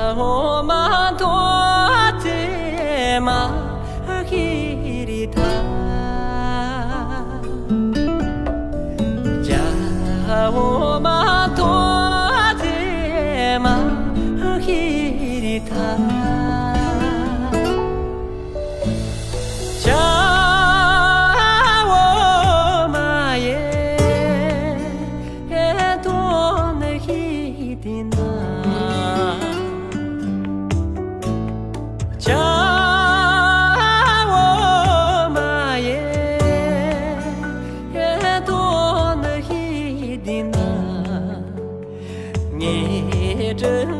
home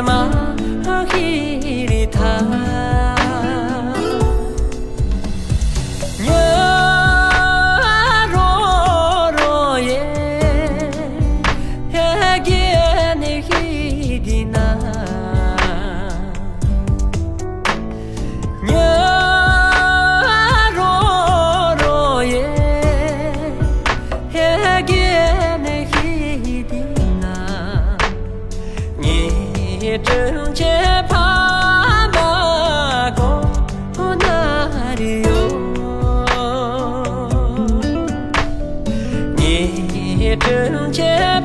من 你真切怕把过那里哟，你真切。